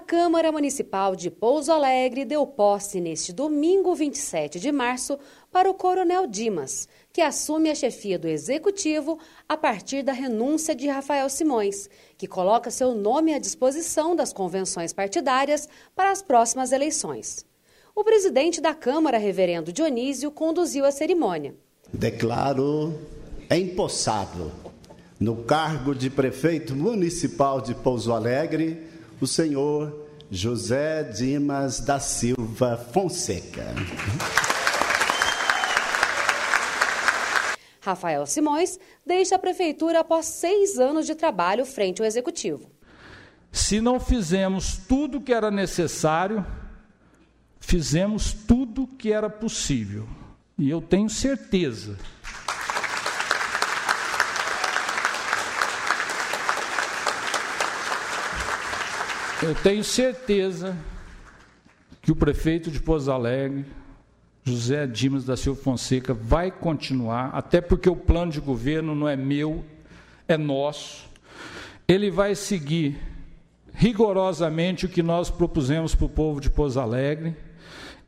A Câmara Municipal de Pouso Alegre deu posse neste domingo 27 de março para o Coronel Dimas, que assume a chefia do Executivo a partir da renúncia de Rafael Simões, que coloca seu nome à disposição das convenções partidárias para as próximas eleições. O presidente da Câmara, Reverendo Dionísio, conduziu a cerimônia. Declaro empossado no cargo de prefeito municipal de Pouso Alegre o senhor José Dimas da Silva Fonseca. Rafael Simões deixa a prefeitura após seis anos de trabalho frente ao executivo. Se não fizemos tudo o que era necessário, fizemos tudo o que era possível. E eu tenho certeza Eu tenho certeza que o prefeito de Pouso Alegre, José Dimas da Silva Fonseca, vai continuar, até porque o plano de governo não é meu, é nosso. Ele vai seguir rigorosamente o que nós propusemos para o povo de Pouso Alegre,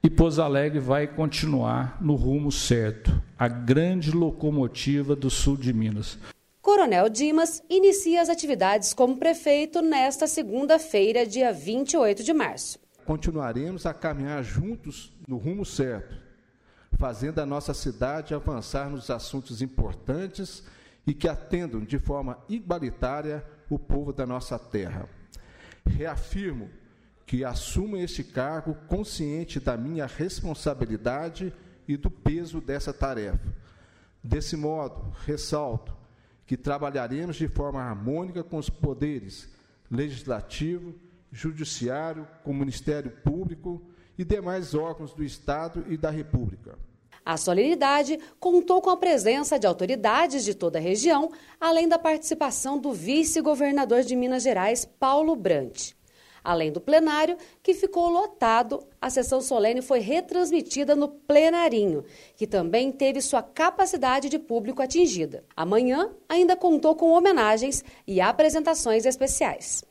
e Pouso Alegre vai continuar no rumo certo, a grande locomotiva do sul de Minas. Coronel Dimas inicia as atividades como prefeito nesta segunda-feira, dia 28 de março. Continuaremos a caminhar juntos no rumo certo, fazendo a nossa cidade avançar nos assuntos importantes e que atendam de forma igualitária o povo da nossa terra. Reafirmo que assumo este cargo consciente da minha responsabilidade e do peso dessa tarefa. Desse modo, ressalto que trabalharemos de forma harmônica com os poderes legislativo, judiciário, com o Ministério Público e demais órgãos do Estado e da República. A solenidade contou com a presença de autoridades de toda a região, além da participação do vice-governador de Minas Gerais, Paulo Brant. Além do plenário, que ficou lotado, a sessão solene foi retransmitida no plenarinho, que também teve sua capacidade de público atingida. Amanhã ainda contou com homenagens e apresentações especiais.